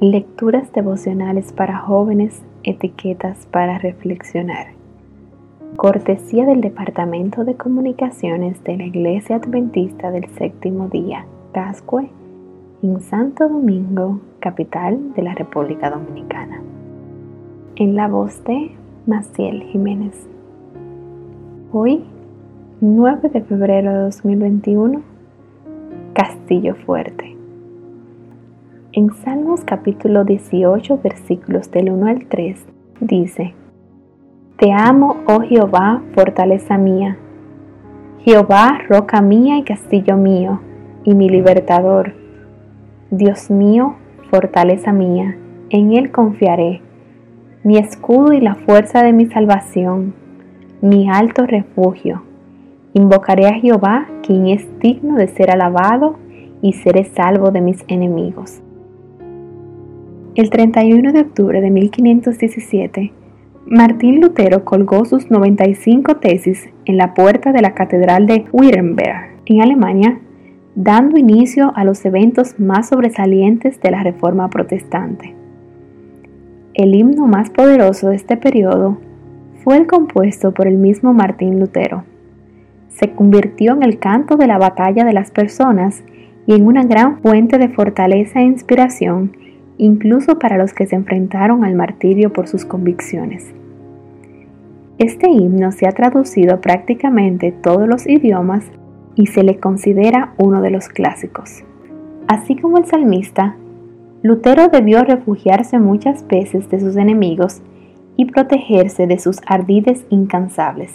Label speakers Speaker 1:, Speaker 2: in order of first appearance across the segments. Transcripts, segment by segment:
Speaker 1: Lecturas devocionales para jóvenes, etiquetas para reflexionar. Cortesía del Departamento de Comunicaciones de la Iglesia Adventista del Séptimo Día, Cascue, en Santo Domingo, capital de la República Dominicana. En la voz de Maciel Jiménez. Hoy, 9 de febrero de 2021, Castillo Fuerte. En Salmos capítulo 18 versículos del 1 al 3 dice, Te amo, oh Jehová, fortaleza mía, Jehová, roca mía y castillo mío, y mi libertador. Dios mío, fortaleza mía, en Él confiaré, mi escudo y la fuerza de mi salvación, mi alto refugio. Invocaré a Jehová, quien es digno de ser alabado, y seré salvo de mis enemigos. El 31 de octubre de 1517, Martín Lutero colgó sus 95 tesis en la puerta de la Catedral de Wittenberg, en Alemania, dando inicio a los eventos más sobresalientes de la Reforma Protestante. El himno más poderoso de este periodo fue el compuesto por el mismo Martín Lutero. Se convirtió en el canto de la batalla de las personas y en una gran fuente de fortaleza e inspiración incluso para los que se enfrentaron al martirio por sus convicciones. Este himno se ha traducido a prácticamente todos los idiomas y se le considera uno de los clásicos. Así como el salmista, Lutero debió refugiarse muchas veces de sus enemigos y protegerse de sus ardides incansables.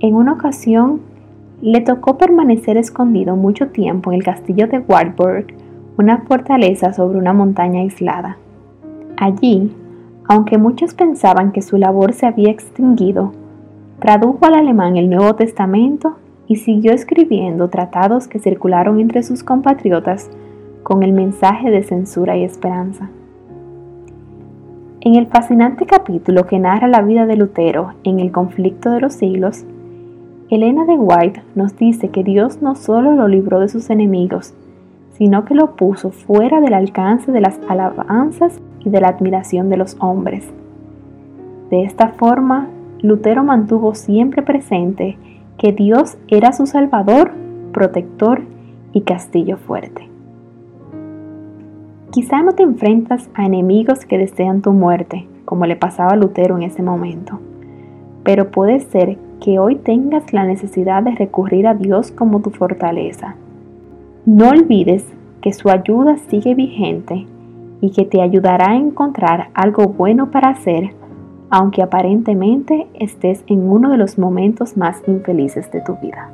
Speaker 1: En una ocasión, le tocó permanecer escondido mucho tiempo en el castillo de Wartburg una fortaleza sobre una montaña aislada. Allí, aunque muchos pensaban que su labor se había extinguido, tradujo al alemán el Nuevo Testamento y siguió escribiendo tratados que circularon entre sus compatriotas con el mensaje de censura y esperanza. En el fascinante capítulo que narra la vida de Lutero en el conflicto de los siglos, Elena de White nos dice que Dios no solo lo libró de sus enemigos, sino que lo puso fuera del alcance de las alabanzas y de la admiración de los hombres. De esta forma, Lutero mantuvo siempre presente que Dios era su Salvador, protector y castillo fuerte. Quizá no te enfrentas a enemigos que desean tu muerte, como le pasaba a Lutero en ese momento, pero puede ser que hoy tengas la necesidad de recurrir a Dios como tu fortaleza no olvides que su ayuda sigue vigente y que te ayudará a encontrar algo bueno para hacer, aunque aparentemente estés en uno de los momentos más infelices de tu vida.